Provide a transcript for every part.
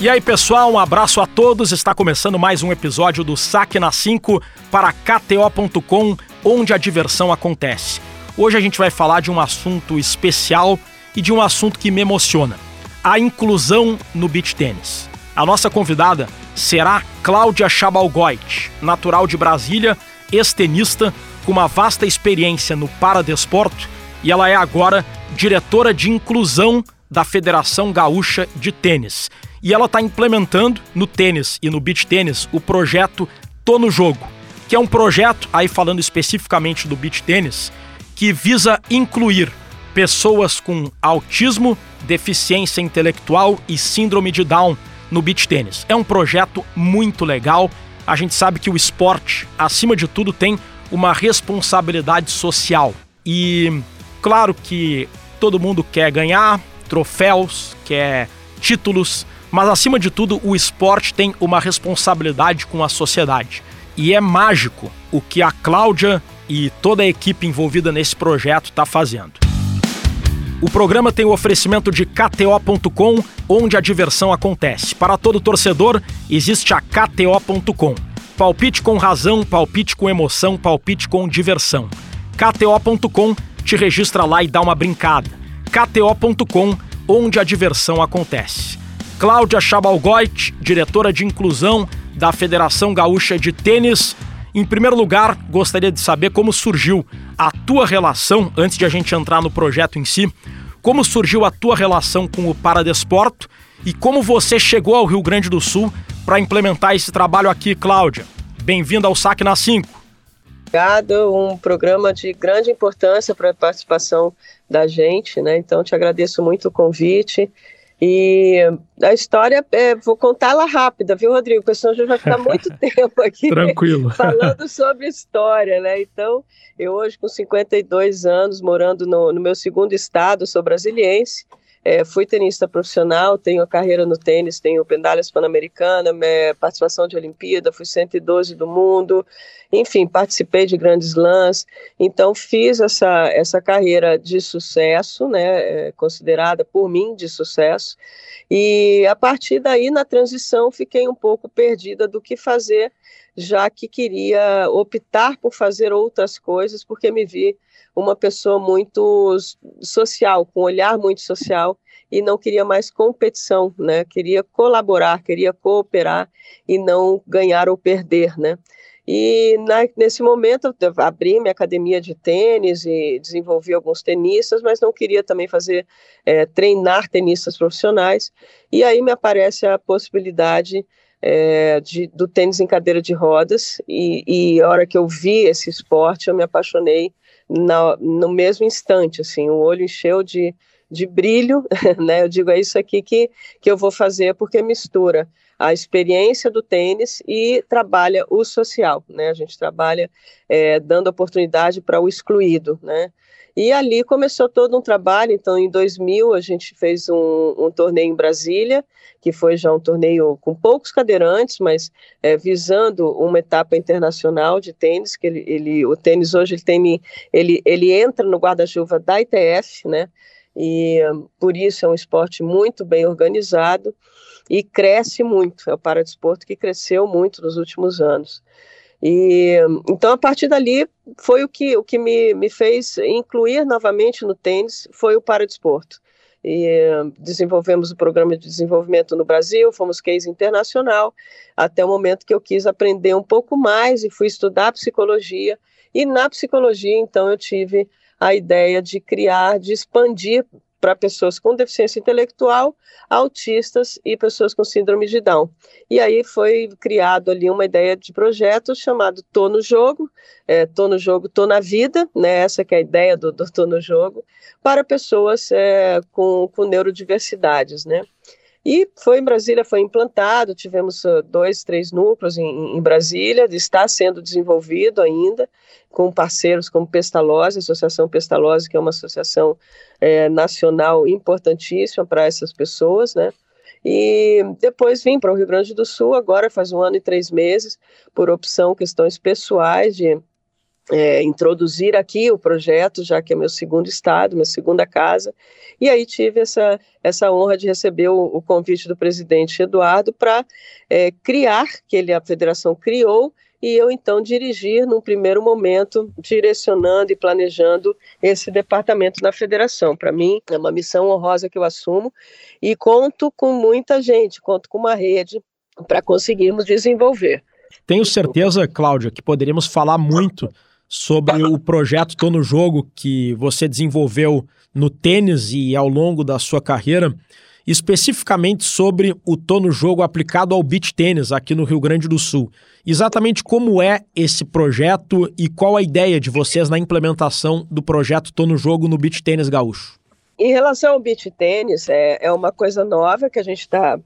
E aí, pessoal, um abraço a todos. Está começando mais um episódio do Saque na 5 para KTO.com, onde a diversão acontece. Hoje a gente vai falar de um assunto especial e de um assunto que me emociona: a inclusão no beach tênis. A nossa convidada será Cláudia Chabalgoit, natural de Brasília, ex-tenista, com uma vasta experiência no paradesporto e ela é agora diretora de inclusão da Federação Gaúcha de Tênis e ela está implementando no tênis e no beach tênis o projeto Tô no Jogo, que é um projeto, aí falando especificamente do beach tênis, que visa incluir pessoas com autismo, deficiência intelectual e síndrome de Down no beach tênis. É um projeto muito legal. A gente sabe que o esporte, acima de tudo, tem uma responsabilidade social. E claro que todo mundo quer ganhar troféus, quer títulos, mas acima de tudo, o esporte tem uma responsabilidade com a sociedade. E é mágico o que a Cláudia e toda a equipe envolvida nesse projeto está fazendo. O programa tem o oferecimento de KTO.com, onde a diversão acontece. Para todo torcedor, existe a KTO.com. Palpite com razão, palpite com emoção, palpite com diversão. KTO.com te registra lá e dá uma brincada. KTO.com, onde a diversão acontece. Cláudia Chabalgoit, diretora de inclusão da Federação Gaúcha de Tênis. Em primeiro lugar, gostaria de saber como surgiu a tua relação, antes de a gente entrar no projeto em si, como surgiu a tua relação com o Paradesporto e como você chegou ao Rio Grande do Sul para implementar esse trabalho aqui, Cláudia. Bem-vinda ao Saque na 5. Obrigado, um programa de grande importância para a participação da gente, né? Então, te agradeço muito o convite e a história, é, vou contá-la rápida, viu, Rodrigo? Porque senão a gente vai ficar muito tempo aqui Tranquilo. falando sobre história, né? Então, eu hoje, com 52 anos, morando no, no meu segundo estado, sou brasiliense, é, fui tenista profissional, tenho carreira no tênis, tenho medalhas pan-americana, participação de Olimpíada, fui 112 do mundo, enfim, participei de grandes lãs, então fiz essa, essa carreira de sucesso, né, é, considerada por mim de sucesso, e a partir daí, na transição, fiquei um pouco perdida do que fazer, já que queria optar por fazer outras coisas, porque me vi uma pessoa muito social, com um olhar muito social, e não queria mais competição, né? Queria colaborar, queria cooperar e não ganhar ou perder, né? E na, nesse momento eu abri minha academia de tênis e desenvolvi alguns tenistas, mas não queria também fazer é, treinar tenistas profissionais. E aí me aparece a possibilidade é, de, do tênis em cadeira de rodas e, e a hora que eu vi esse esporte eu me apaixonei na, no mesmo instante, assim, o olho encheu de, de brilho, né? Eu digo, é isso aqui que, que eu vou fazer, porque mistura a experiência do tênis e trabalha o social, né? A gente trabalha é, dando oportunidade para o excluído, né? E ali começou todo um trabalho. Então, em 2000, a gente fez um, um torneio em Brasília, que foi já um torneio com poucos cadeirantes, mas é, visando uma etapa internacional de tênis, que ele, ele o tênis hoje ele tem ele, ele entra no guarda-chuva da ITF, né? E por isso é um esporte muito bem organizado e cresce muito. É o paradesporto que cresceu muito nos últimos anos. E então a partir dali foi o que o que me, me fez incluir novamente no tênis foi o paradesporto. E desenvolvemos o programa de desenvolvimento no Brasil, fomos case internacional, até o momento que eu quis aprender um pouco mais e fui estudar psicologia. E na psicologia, então, eu tive a ideia de criar, de expandir para pessoas com deficiência intelectual, autistas e pessoas com síndrome de Down. E aí foi criado ali uma ideia de projeto chamado Tô no Jogo, é, Tô no Jogo, Tô na Vida, né? essa que é a ideia do, do Tô no Jogo, para pessoas é, com, com neurodiversidades, né? E foi em Brasília, foi implantado, tivemos uh, dois, três núcleos em, em, Brasília, está sendo desenvolvido ainda, com parceiros como Pestalozzi, Associação Pestalozzi, que é uma associação é, nacional importantíssima para essas pessoas, né? E depois vim para o Rio Grande do Sul, agora faz um ano e três meses, por opção, questões pessoais de é, introduzir aqui o projeto, já que é meu segundo estado, minha segunda casa, e aí tive essa, essa honra de receber o, o convite do presidente Eduardo para é, criar, que ele, a federação criou, e eu então dirigir num primeiro momento, direcionando e planejando esse departamento na federação. Para mim é uma missão honrosa que eu assumo e conto com muita gente, conto com uma rede para conseguirmos desenvolver. Tenho certeza, Cláudia, que poderíamos falar muito sobre o projeto Tô no Jogo que você desenvolveu no tênis e ao longo da sua carreira, especificamente sobre o Tô no Jogo aplicado ao beach tênis aqui no Rio Grande do Sul. Exatamente como é esse projeto e qual a ideia de vocês na implementação do projeto Tô no Jogo no beach tênis gaúcho? Em relação ao beach tênis, é, é uma coisa nova que a gente está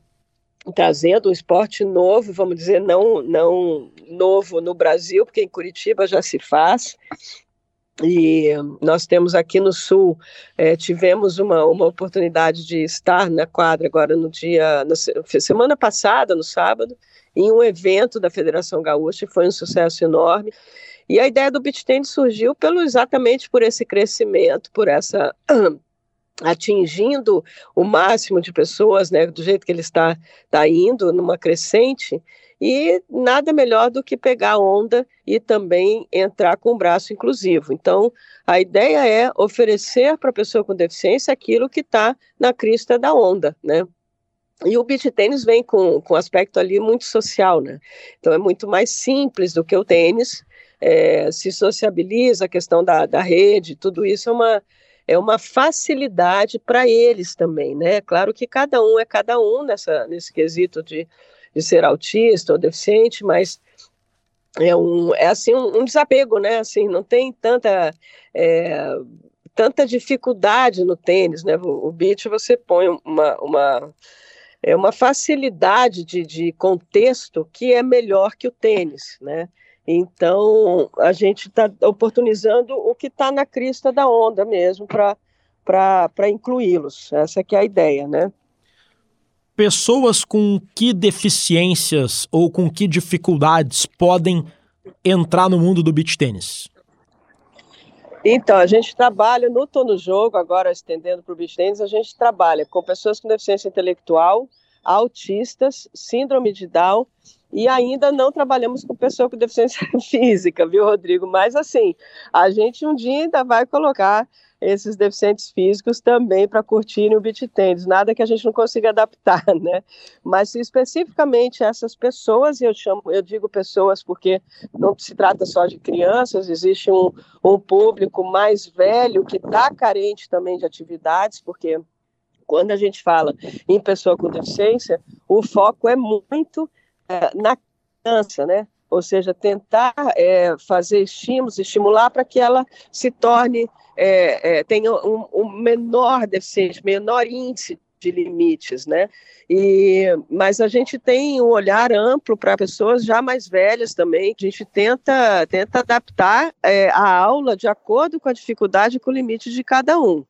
trazendo um esporte novo, vamos dizer, não, não novo no Brasil, porque em Curitiba já se faz. E nós temos aqui no Sul, é, tivemos uma, uma oportunidade de estar na quadra agora no dia, na semana passada, no sábado, em um evento da Federação Gaúcha, foi um sucesso enorme. E a ideia do beach tennis surgiu pelo, exatamente por esse crescimento, por essa atingindo o máximo de pessoas, né, do jeito que ele está, está indo, numa crescente, e nada melhor do que pegar onda e também entrar com o braço inclusivo. Então, a ideia é oferecer para a pessoa com deficiência aquilo que está na crista da onda, né? E o beach tênis vem com, com aspecto ali muito social, né? Então é muito mais simples do que o tênis, é, se sociabiliza a questão da, da rede, tudo isso é uma, é uma facilidade para eles também, né? Claro que cada um é cada um nessa, nesse quesito de, de ser autista ou deficiente, mas é um é assim um, um desapego, né? Assim, não tem tanta é, tanta dificuldade no tênis, né? O, o beat você põe uma, uma é uma facilidade de, de contexto que é melhor que o tênis, né? Então, a gente está oportunizando o que está na crista da onda mesmo para incluí-los. Essa que é a ideia, né? Pessoas com que deficiências ou com que dificuldades podem entrar no mundo do beach tênis? Então, a gente trabalha no Tô no Jogo, agora estendendo para o beach tênis, a gente trabalha com pessoas com deficiência intelectual, autistas, síndrome de Down e ainda não trabalhamos com pessoa com deficiência física, viu, Rodrigo? Mas assim, a gente um dia ainda vai colocar esses deficientes físicos também para curtirem o beat tênis, nada que a gente não consiga adaptar, né? Mas especificamente essas pessoas, e eu chamo, eu digo pessoas porque não se trata só de crianças, existe um, um público mais velho que está carente também de atividades, porque quando a gente fala em pessoa com deficiência, o foco é muito na criança, né? Ou seja, tentar é, fazer estímulos, estimular para que ela se torne, é, é, tenha um, um, menor deficiência, menor índice de limites, né? E, mas a gente tem um olhar amplo para pessoas já mais velhas também. A gente tenta, tenta adaptar é, a aula de acordo com a dificuldade e com o limite de cada um.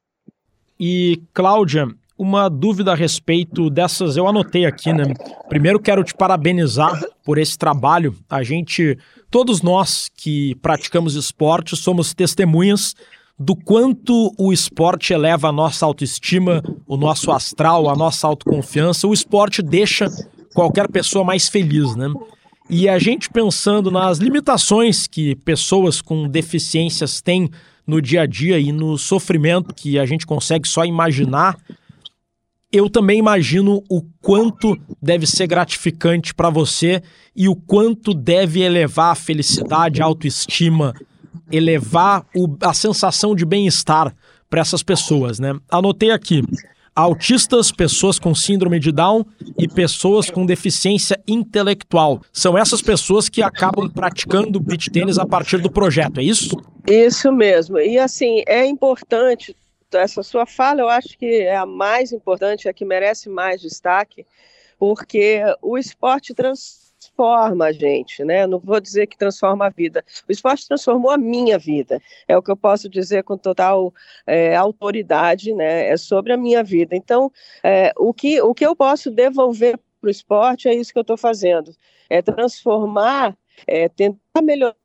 E, Cláudia, uma dúvida a respeito dessas, eu anotei aqui, né? Primeiro quero te parabenizar por esse trabalho. A gente, todos nós que praticamos esporte, somos testemunhas do quanto o esporte eleva a nossa autoestima, o nosso astral, a nossa autoconfiança. O esporte deixa qualquer pessoa mais feliz, né? E a gente pensando nas limitações que pessoas com deficiências têm no dia a dia e no sofrimento que a gente consegue só imaginar eu também imagino o quanto deve ser gratificante para você e o quanto deve elevar a felicidade, a autoestima, elevar o, a sensação de bem-estar para essas pessoas, né? Anotei aqui: autistas, pessoas com síndrome de Down e pessoas com deficiência intelectual. São essas pessoas que acabam praticando beach tênis a partir do projeto, é isso? Isso mesmo. E assim, é importante essa sua fala eu acho que é a mais importante, a que merece mais destaque, porque o esporte transforma a gente, né? Não vou dizer que transforma a vida. O esporte transformou a minha vida. É o que eu posso dizer com total é, autoridade, né? É sobre a minha vida. Então, é, o, que, o que eu posso devolver para o esporte é isso que eu estou fazendo. É transformar, é tentar melhorar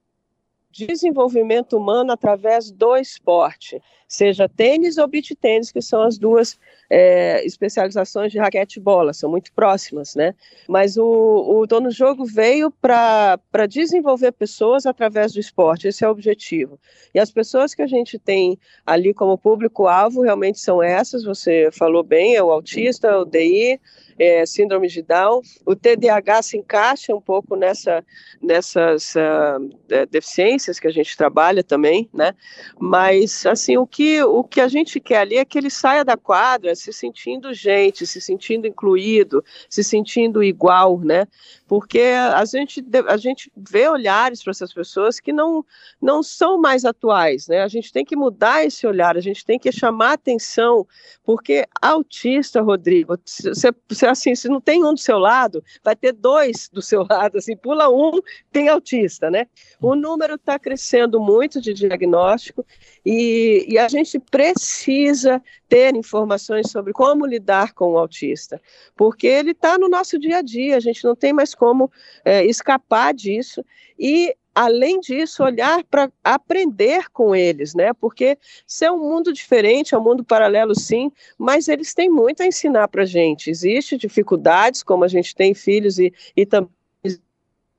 desenvolvimento humano através do esporte, seja tênis ou beach tênis, que são as duas é, especializações de raquete e bola, são muito próximas, né? Mas o, o Dono Jogo veio para desenvolver pessoas através do esporte, esse é o objetivo. E as pessoas que a gente tem ali como público-alvo realmente são essas, você falou bem, é o autista, o DI, é, síndrome de Down. O TDAH se encaixa um pouco nessa, nessas uh, deficiências que a gente trabalha também, né? Mas, assim, o que, o que a gente quer ali é que ele saia da quadra se sentindo gente, se sentindo incluído, se sentindo igual, né? Porque a gente, a gente vê olhares para essas pessoas que não, não são mais atuais, né? A gente tem que mudar esse olhar, a gente tem que chamar atenção, porque autista, Rodrigo, você, assim, se não tem um do seu lado, vai ter dois do seu lado, assim, pula um, tem autista, né? O número está crescendo muito de diagnóstico e, e a gente precisa ter informações sobre como lidar com o autista, porque ele está no nosso dia a dia, a gente não tem mais como é, escapar disso e além disso, olhar para aprender com eles, né? Porque se é um mundo diferente, é um mundo paralelo, sim, mas eles têm muito a ensinar para a gente. Existem dificuldades, como a gente tem filhos e, e também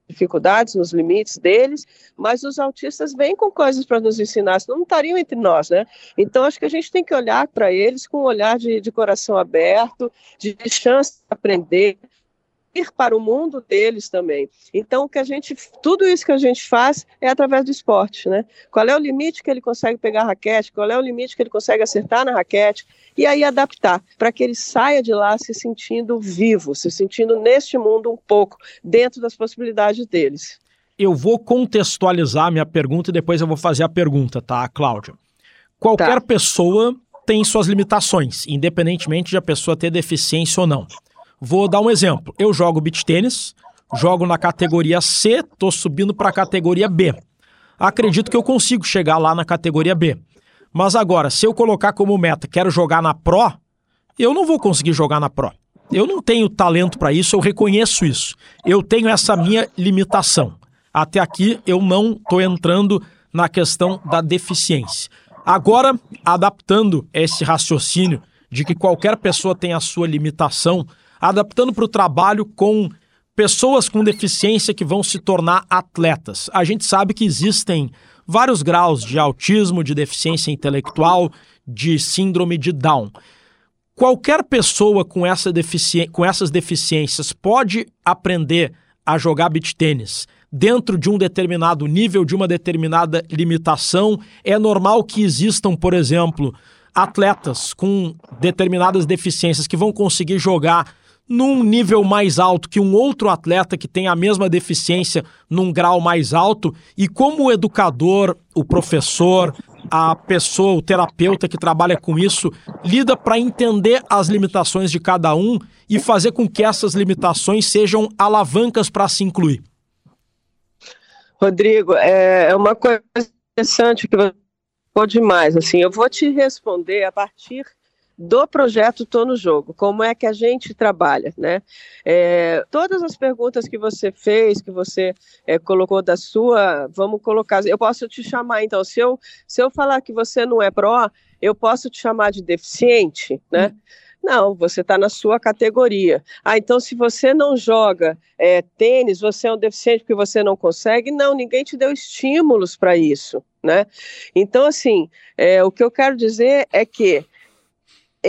dificuldades nos limites deles, mas os autistas vêm com coisas para nos ensinar, senão não estariam entre nós, né? Então, acho que a gente tem que olhar para eles com um olhar de, de coração aberto, de chance de aprender, ir para o mundo deles também. Então, o que a gente, tudo isso que a gente faz é através do esporte, né? Qual é o limite que ele consegue pegar a raquete? Qual é o limite que ele consegue acertar na raquete? E aí adaptar para que ele saia de lá se sentindo vivo, se sentindo neste mundo um pouco dentro das possibilidades deles. Eu vou contextualizar minha pergunta e depois eu vou fazer a pergunta, tá, Cláudia? Qualquer tá. pessoa tem suas limitações, independentemente de a pessoa ter deficiência ou não. Vou dar um exemplo. Eu jogo beach tênis, jogo na categoria C, tô subindo para a categoria B. Acredito que eu consigo chegar lá na categoria B. Mas agora, se eu colocar como meta, quero jogar na Pro, eu não vou conseguir jogar na Pro. Eu não tenho talento para isso, eu reconheço isso. Eu tenho essa minha limitação. Até aqui eu não estou entrando na questão da deficiência. Agora, adaptando esse raciocínio de que qualquer pessoa tem a sua limitação, adaptando para o trabalho com pessoas com deficiência que vão se tornar atletas. A gente sabe que existem vários graus de autismo, de deficiência intelectual, de síndrome de Down. Qualquer pessoa com, essa com essas deficiências pode aprender a jogar beach tênis dentro de um determinado nível, de uma determinada limitação. É normal que existam, por exemplo, atletas com determinadas deficiências que vão conseguir jogar num nível mais alto que um outro atleta que tem a mesma deficiência num grau mais alto e como o educador, o professor, a pessoa, o terapeuta que trabalha com isso lida para entender as limitações de cada um e fazer com que essas limitações sejam alavancas para se incluir. Rodrigo, é, é uma coisa interessante que você demais. Assim, eu vou te responder a partir do projeto Tô no Jogo, como é que a gente trabalha, né? É, todas as perguntas que você fez, que você é, colocou da sua, vamos colocar, eu posso te chamar então, se eu, se eu falar que você não é pró, eu posso te chamar de deficiente, né? Hum. Não, você está na sua categoria. Ah, então se você não joga é, tênis, você é um deficiente porque você não consegue? Não, ninguém te deu estímulos para isso, né? Então, assim, é, o que eu quero dizer é que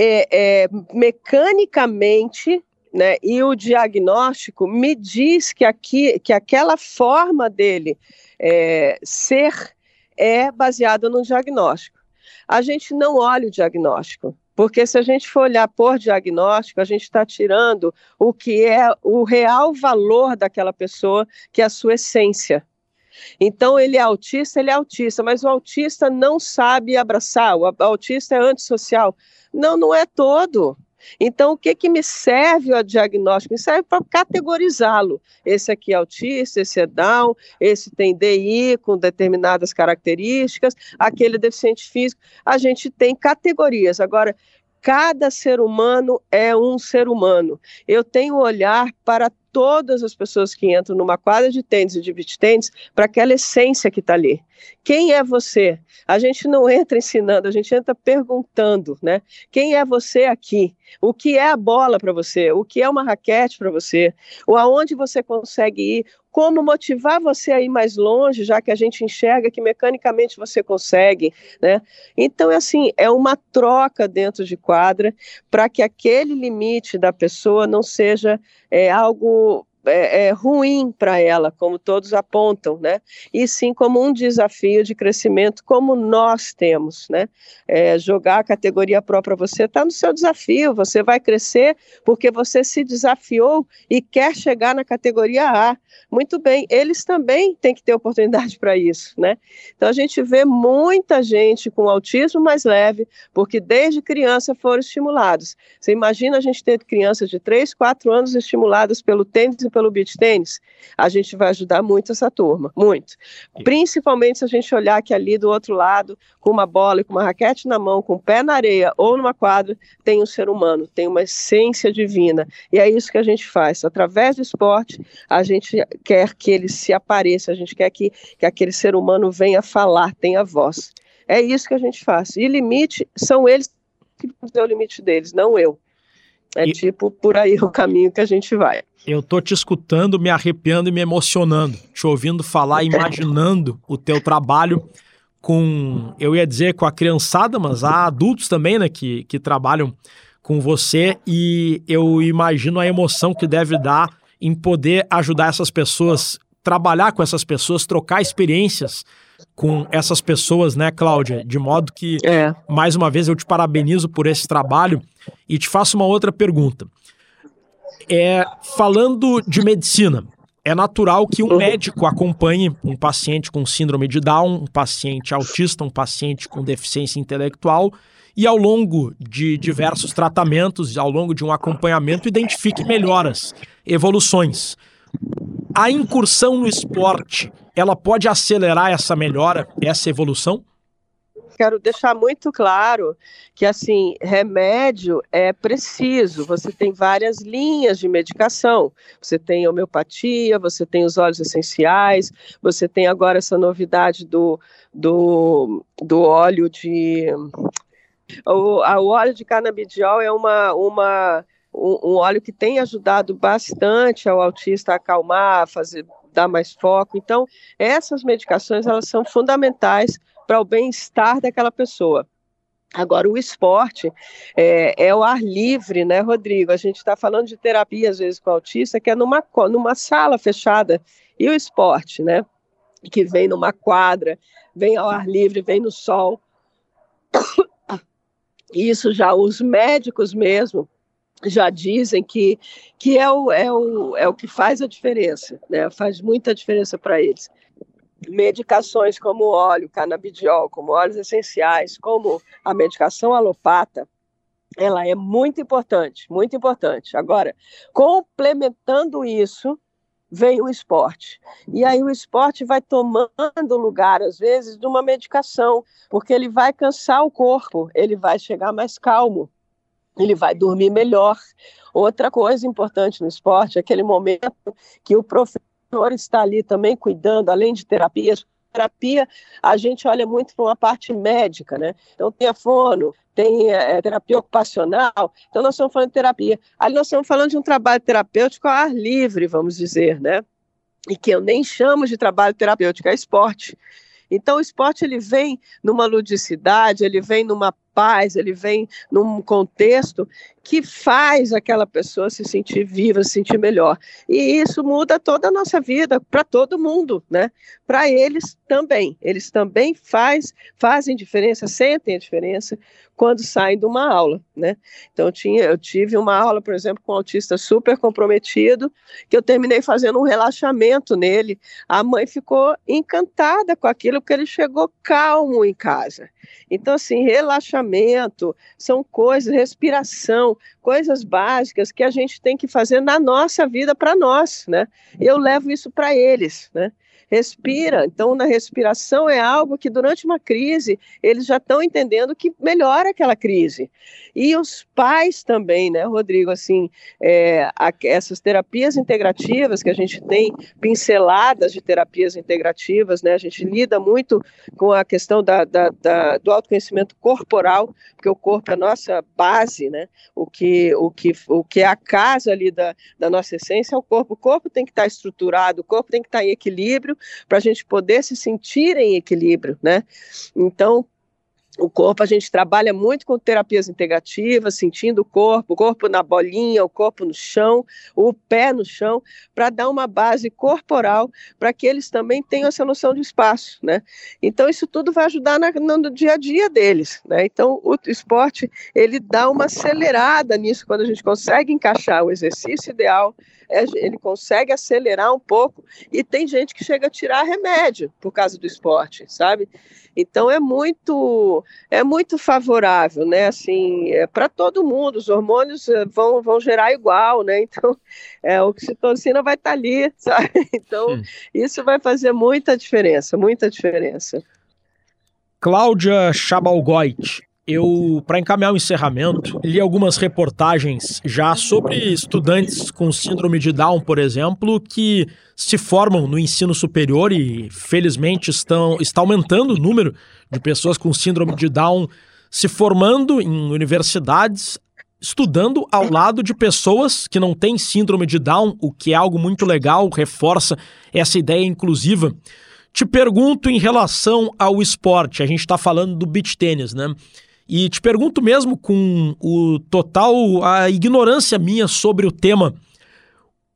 é, é, mecanicamente, né, e o diagnóstico me diz que, aqui, que aquela forma dele é, ser é baseada no diagnóstico. A gente não olha o diagnóstico, porque se a gente for olhar por diagnóstico, a gente está tirando o que é o real valor daquela pessoa, que é a sua essência. Então, ele é autista, ele é autista, mas o autista não sabe abraçar, o autista é antissocial. Não, não é todo. Então, o que, que me serve o diagnóstico? Me serve para categorizá-lo. Esse aqui é autista, esse é Down, esse tem DI com determinadas características, aquele é deficiente físico. A gente tem categorias. Agora, cada ser humano é um ser humano. Eu tenho olhar para todas as pessoas que entram numa quadra de tênis e de beach tênis para aquela essência que está ali. Quem é você? A gente não entra ensinando, a gente entra perguntando, né? Quem é você aqui? O que é a bola para você? O que é uma raquete para você? Ou aonde você consegue ir? Como motivar você a ir mais longe, já que a gente enxerga que mecanicamente você consegue, né? Então, é assim, é uma troca dentro de quadra para que aquele limite da pessoa não seja é, algo so é, é ruim para ela, como todos apontam, né? E sim como um desafio de crescimento, como nós temos, né? É, jogar a categoria própria você está no seu desafio, você vai crescer porque você se desafiou e quer chegar na categoria A. Muito bem, eles também têm que ter oportunidade para isso, né? Então a gente vê muita gente com autismo mais leve, porque desde criança foram estimulados. Você imagina a gente ter crianças de 3, 4 anos estimuladas pelo tênis e pelo beach tênis? A gente vai ajudar muito essa turma, muito. Principalmente se a gente olhar que ali do outro lado, com uma bola e com uma raquete na mão, com o pé na areia ou numa quadra, tem um ser humano, tem uma essência divina. E é isso que a gente faz. Através do esporte, a gente quer que ele se apareça, a gente quer que, que aquele ser humano venha falar, tenha voz. É isso que a gente faz. E limite, são eles que dão o limite deles, não eu. É e... tipo por aí o caminho que a gente vai. Eu tô te escutando, me arrepiando e me emocionando, te ouvindo falar, imaginando o teu trabalho com, eu ia dizer com a criançada, mas há adultos também, né, que, que trabalham com você e eu imagino a emoção que deve dar em poder ajudar essas pessoas, trabalhar com essas pessoas, trocar experiências com essas pessoas, né, Cláudia? De modo que, é. mais uma vez, eu te parabenizo por esse trabalho e te faço uma outra pergunta. É, falando de medicina, é natural que um médico acompanhe um paciente com síndrome de Down, um paciente autista, um paciente com deficiência intelectual e ao longo de diversos tratamentos, ao longo de um acompanhamento, identifique melhoras, evoluções. A incursão no esporte, ela pode acelerar essa melhora, essa evolução? quero deixar muito claro que assim remédio é preciso. Você tem várias linhas de medicação. Você tem homeopatia, você tem os óleos essenciais, você tem agora essa novidade do, do, do óleo de o, a, o óleo de canabidiol é uma, uma, um, um, óleo que tem ajudado bastante ao autista a acalmar, fazer, dar mais foco. Então, essas medicações elas são fundamentais para o bem-estar daquela pessoa. Agora, o esporte é, é, o ar livre, né, Rodrigo? A gente está falando de terapia, às vezes, com autista, que é numa, numa sala fechada. E o esporte, né? Que vem numa quadra, vem ao ar livre, vem no sol. Isso já os médicos mesmo já dizem que, que é, o, é, o, é o que faz a diferença, né? faz muita diferença para eles. Medicações como óleo, canabidiol, como óleos essenciais, como a medicação alopata, ela é muito importante, muito importante. Agora, complementando isso, vem o esporte. E aí o esporte vai tomando lugar, às vezes, de uma medicação, porque ele vai cansar o corpo, ele vai chegar mais calmo, ele vai dormir melhor. Outra coisa importante no esporte é aquele momento que o professor está ali também cuidando, além de terapias, terapia, a gente olha muito para uma parte médica, né? Então tem a fono, tem é, terapia ocupacional, então nós estamos falando de terapia. Ali nós estamos falando de um trabalho terapêutico ao ar livre, vamos dizer, né? E que eu nem chamo de trabalho terapêutico, é esporte. Então o esporte ele vem numa ludicidade, ele vem numa paz, ele vem num contexto que faz aquela pessoa se sentir viva, se sentir melhor. E isso muda toda a nossa vida, para todo mundo, né? Para eles também. Eles também faz, fazem diferença, sentem a diferença quando saem de uma aula, né? Então tinha, eu tive uma aula, por exemplo, com um autista super comprometido, que eu terminei fazendo um relaxamento nele. A mãe ficou encantada com aquilo, porque ele chegou calmo em casa. Então, assim, relaxamento são coisas, respiração, coisas básicas que a gente tem que fazer na nossa vida para nós, né? Eu levo isso para eles, né? Respira. Então, na respiração é algo que durante uma crise eles já estão entendendo que melhora aquela crise. E os pais também, né, Rodrigo? Assim, é, a, essas terapias integrativas que a gente tem pinceladas de terapias integrativas, né? A gente lida muito com a questão da, da, da, do autoconhecimento corporal, porque o corpo é a nossa base, né? O que, o que, o que é a casa ali da, da nossa essência é o corpo. O corpo tem que estar estruturado, o corpo tem que estar em equilíbrio para a gente poder se sentir em equilíbrio, né? Então, o corpo, a gente trabalha muito com terapias integrativas, sentindo o corpo, o corpo na bolinha, o corpo no chão, o pé no chão, para dar uma base corporal para que eles também tenham essa noção de espaço, né? Então, isso tudo vai ajudar na, no dia a dia deles, né? Então, o esporte, ele dá uma acelerada nisso, quando a gente consegue encaixar o exercício ideal, é, ele consegue acelerar um pouco, e tem gente que chega a tirar remédio por causa do esporte, sabe? Então é muito é muito favorável, né? Assim, é para todo mundo. Os hormônios eh, vão, vão gerar igual, né? Então, é, a oxitocina vai estar tá ali, sabe? Então, hum. isso vai fazer muita diferença, muita diferença. Cláudia Chabalgoit, eu, para encaminhar o encerramento, li algumas reportagens já sobre estudantes com síndrome de Down, por exemplo, que se formam no ensino superior e, felizmente, estão, está aumentando o número de pessoas com síndrome de Down se formando em universidades, estudando ao lado de pessoas que não têm síndrome de Down, o que é algo muito legal, reforça essa ideia inclusiva. Te pergunto em relação ao esporte, a gente está falando do beach tênis, né? E te pergunto mesmo com o total a ignorância minha sobre o tema,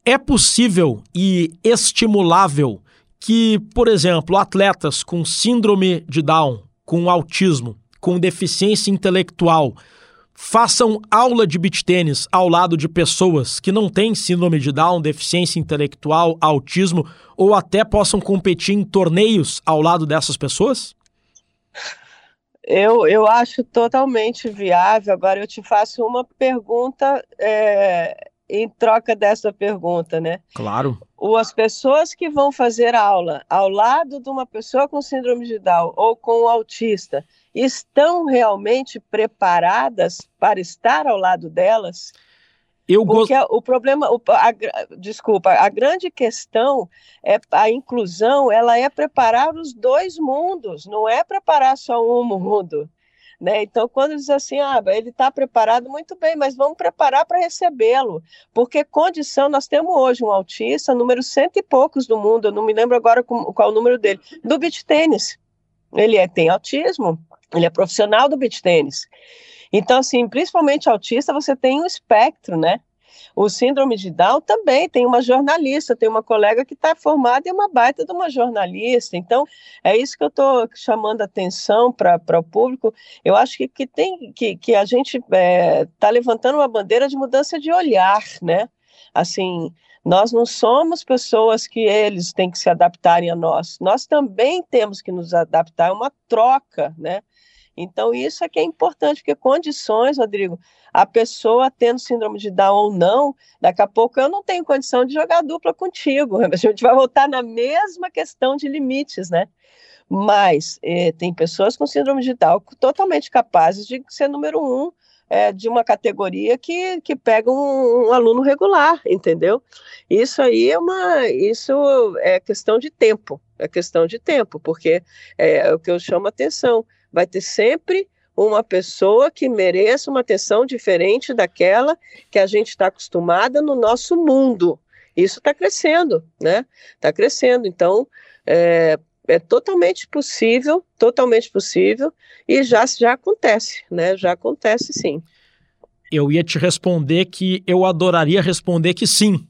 é possível e estimulável que, por exemplo, atletas com síndrome de Down, com autismo, com deficiência intelectual, façam aula de beach tênis ao lado de pessoas que não têm síndrome de Down, deficiência intelectual, autismo, ou até possam competir em torneios ao lado dessas pessoas? Eu, eu acho totalmente viável. Agora eu te faço uma pergunta é, em troca dessa pergunta, né? Claro. Ou as pessoas que vão fazer aula ao lado de uma pessoa com síndrome de Down ou com um autista estão realmente preparadas para estar ao lado delas? Eu Porque gost... o problema, o, a, desculpa, a grande questão é a inclusão, ela é preparar os dois mundos, não é preparar só um mundo. Né? Então, quando diz assim, ah, ele está preparado, muito bem, mas vamos preparar para recebê-lo, porque condição, nós temos hoje um autista, número cento e poucos do mundo, eu não me lembro agora qual o número dele, do beach tênis. Ele é, tem autismo, ele é profissional do beach tênis. Então, assim, principalmente autista, você tem um espectro, né? O síndrome de Down também tem uma jornalista, tem uma colega que está formada e é uma baita de uma jornalista. Então, é isso que eu estou chamando a atenção para o público. Eu acho que, que, tem, que, que a gente está é, tá levantando uma bandeira de mudança de olhar, né? Assim, nós não somos pessoas que eles têm que se adaptarem a nós. Nós também temos que nos adaptar, é uma troca, né? Então, isso é que é importante, porque condições, Rodrigo, a pessoa tendo síndrome de Down ou não, daqui a pouco eu não tenho condição de jogar dupla contigo. A gente vai voltar na mesma questão de limites, né? Mas eh, tem pessoas com síndrome de Down totalmente capazes de ser número um é, de uma categoria que, que pega um, um, aluno regular, entendeu? Isso aí é uma, isso é questão de tempo, é questão de tempo, porque é, é o que eu chamo a atenção vai ter sempre uma pessoa que mereça uma atenção diferente daquela que a gente está acostumada no nosso mundo. Isso está crescendo, né? Está crescendo. Então, é, é, totalmente possível, totalmente possível, e já, já acontece, né? Já acontece sim. Eu ia te responder que eu adoraria responder que sim,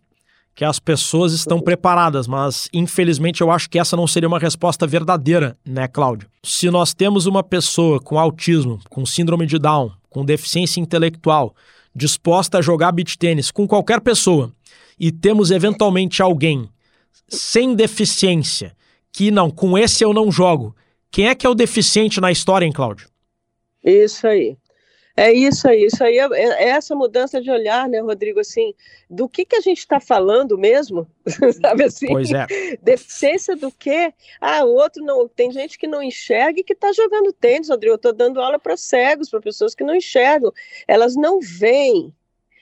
que as pessoas estão preparadas, mas infelizmente eu acho que essa não seria uma resposta verdadeira, né, Cláudio? Se nós temos uma pessoa com autismo, com síndrome de Down, com deficiência intelectual, disposta a jogar beach tênis com qualquer pessoa, e temos eventualmente alguém sem deficiência que não, com esse eu não jogo. Quem é que é o deficiente na história, hein, Cláudio? Isso aí. É isso aí, isso aí é, é, essa mudança de olhar, né, Rodrigo? Assim, do que que a gente está falando mesmo? Sabe assim? Pois é. Deficiência do quê? Ah, o outro não. Tem gente que não enxerga e que está jogando tênis, Rodrigo. Eu estou dando aula para cegos, para pessoas que não enxergam. Elas não veem,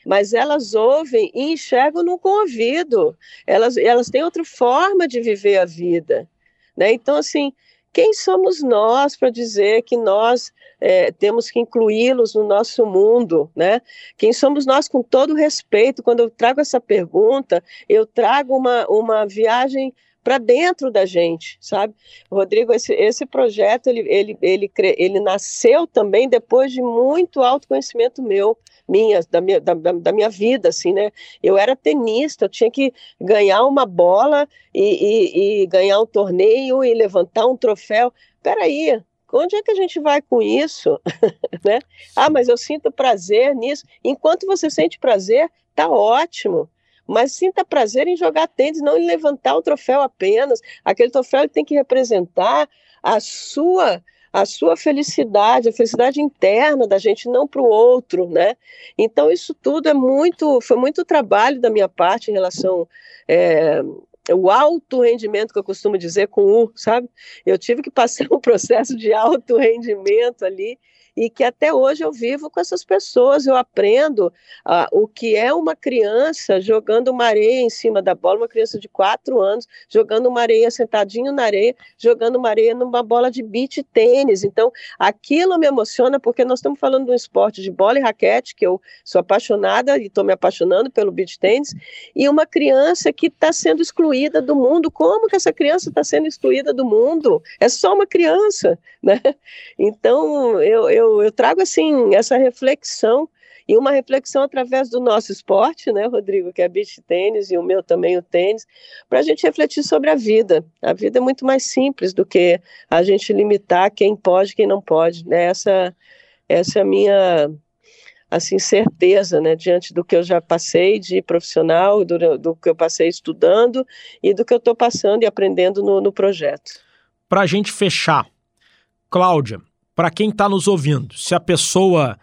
mas elas ouvem e enxergam no com ouvido. Elas, elas têm outra forma de viver a vida. Né? Então, assim, quem somos nós para dizer que nós é, temos que incluí-los no nosso mundo, né? Quem somos nós com todo respeito? Quando eu trago essa pergunta, eu trago uma, uma viagem para dentro da gente, sabe? Rodrigo, esse, esse projeto, ele, ele, ele, ele nasceu também depois de muito autoconhecimento meu, minha, da minha, da, da, minha vida, assim, né? Eu era tenista, eu tinha que ganhar uma bola e, e, e ganhar um torneio e levantar um troféu. Peraí, onde é que a gente vai com isso? né? Ah, mas eu sinto prazer nisso. Enquanto você sente prazer, tá ótimo mas sinta prazer em jogar tênis, não em levantar o troféu apenas. Aquele troféu tem que representar a sua a sua felicidade, a felicidade interna da gente, não para o outro, né? Então isso tudo é muito, foi muito trabalho da minha parte em relação é, o alto rendimento que eu costumo dizer com U, sabe? Eu tive que passar um processo de alto rendimento ali e que até hoje eu vivo com essas pessoas, eu aprendo uh, o que é uma criança jogando uma areia em cima da bola, uma criança de quatro anos jogando uma areia sentadinho na areia, jogando uma areia numa bola de beach tênis. Então, aquilo me emociona porque nós estamos falando de um esporte de bola e raquete, que eu sou apaixonada e estou me apaixonando pelo beach tênis, e uma criança que está sendo excluída do mundo. Como que essa criança está sendo excluída do mundo? É só uma criança, né? Então, eu, eu eu, eu trago assim essa reflexão e uma reflexão através do nosso esporte, né, Rodrigo, que é beach tênis e o meu também o tênis, para a gente refletir sobre a vida. A vida é muito mais simples do que a gente limitar quem pode, quem não pode. Né? Essa, essa é a minha assim certeza, né, diante do que eu já passei de profissional, do, do que eu passei estudando e do que eu estou passando e aprendendo no, no projeto. Para a gente fechar, Cláudia, para quem está nos ouvindo, se a pessoa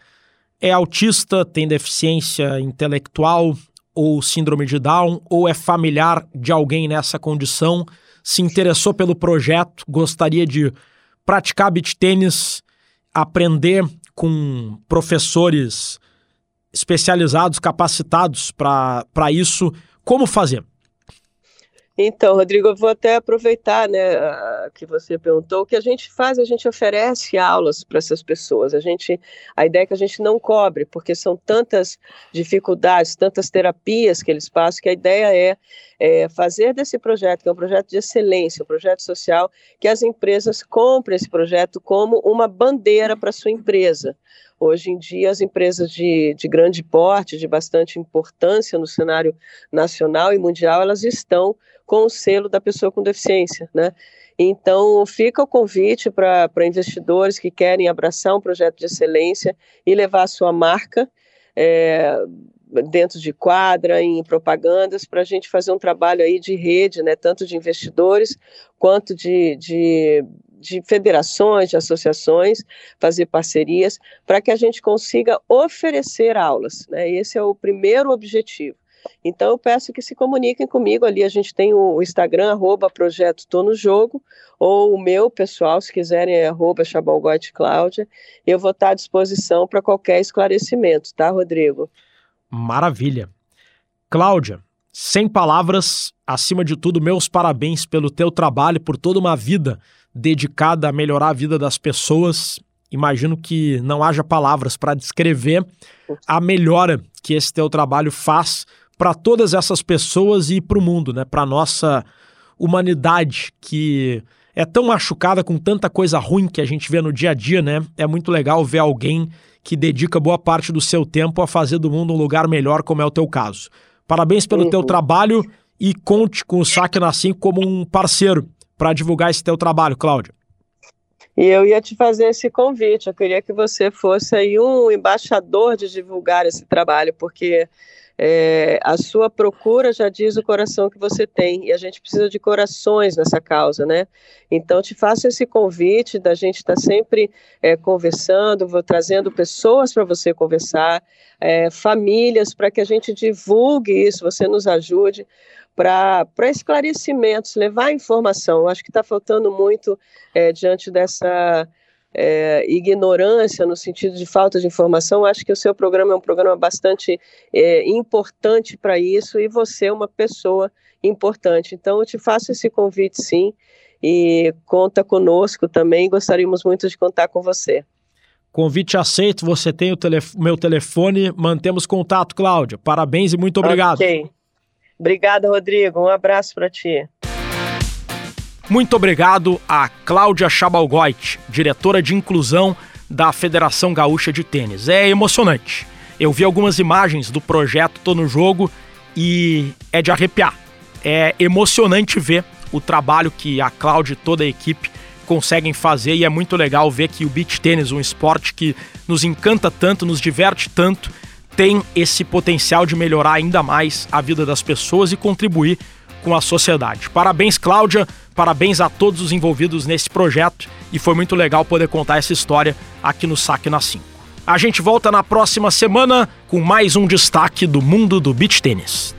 é autista, tem deficiência intelectual ou síndrome de Down, ou é familiar de alguém nessa condição, se interessou pelo projeto, gostaria de praticar beach tênis, aprender com professores especializados, capacitados para isso, como fazer? Então, Rodrigo, eu vou até aproveitar, né, que você perguntou. O que a gente faz, a gente oferece aulas para essas pessoas. A gente, a ideia é que a gente não cobre, porque são tantas dificuldades, tantas terapias que eles passam, que a ideia é, é fazer desse projeto, que é um projeto de excelência, um projeto social, que as empresas comprem esse projeto como uma bandeira para sua empresa. Hoje em dia, as empresas de, de grande porte, de bastante importância no cenário nacional e mundial, elas estão com o selo da pessoa com deficiência, né? Então, fica o convite para investidores que querem abraçar um projeto de excelência e levar a sua marca é, dentro de quadra, em propagandas, para a gente fazer um trabalho aí de rede, né, tanto de investidores quanto de, de, de federações, de associações, fazer parcerias, para que a gente consiga oferecer aulas. Né, esse é o primeiro objetivo. Então eu peço que se comuniquem comigo ali. A gente tem o Instagram, arroba projeto Tô no Jogo, ou o meu pessoal, se quiserem, é arroba Cláudia. Eu vou estar à disposição para qualquer esclarecimento, tá, Rodrigo? Maravilha. Cláudia, sem palavras, acima de tudo, meus parabéns pelo teu trabalho, por toda uma vida dedicada a melhorar a vida das pessoas. Imagino que não haja palavras para descrever a melhora que esse teu trabalho faz para todas essas pessoas e para o mundo, né? Para nossa humanidade que é tão machucada com tanta coisa ruim que a gente vê no dia a dia, né? É muito legal ver alguém que dedica boa parte do seu tempo a fazer do mundo um lugar melhor, como é o teu caso. Parabéns pelo uhum. teu trabalho e conte com o Saque Nassim como um parceiro para divulgar esse teu trabalho, Cláudia. E eu ia te fazer esse convite, eu queria que você fosse aí um embaixador de divulgar esse trabalho, porque é, a sua procura já diz o coração que você tem, e a gente precisa de corações nessa causa, né? Então, te faço esse convite da gente estar tá sempre é, conversando, vou trazendo pessoas para você conversar, é, famílias, para que a gente divulgue isso, você nos ajude para esclarecimentos, levar informação. Eu acho que está faltando muito é, diante dessa é, ignorância, no sentido de falta de informação, acho que o seu programa é um programa bastante é, importante para isso e você é uma pessoa importante. Então, eu te faço esse convite, sim, e conta conosco também. Gostaríamos muito de contar com você. Convite aceito, você tem o telef meu telefone, mantemos contato, Cláudia. Parabéns e muito obrigado. Ok. Obrigada, Rodrigo. Um abraço para ti. Muito obrigado a Cláudia Chabalgoit, diretora de inclusão da Federação Gaúcha de Tênis. É emocionante. Eu vi algumas imagens do projeto Tô no Jogo e é de arrepiar. É emocionante ver o trabalho que a Cláudia e toda a equipe conseguem fazer e é muito legal ver que o beach tênis, um esporte que nos encanta tanto, nos diverte tanto, tem esse potencial de melhorar ainda mais a vida das pessoas e contribuir com a sociedade. Parabéns, Cláudia, parabéns a todos os envolvidos nesse projeto e foi muito legal poder contar essa história aqui no Saque na 5. A gente volta na próxima semana com mais um destaque do mundo do beach tênis.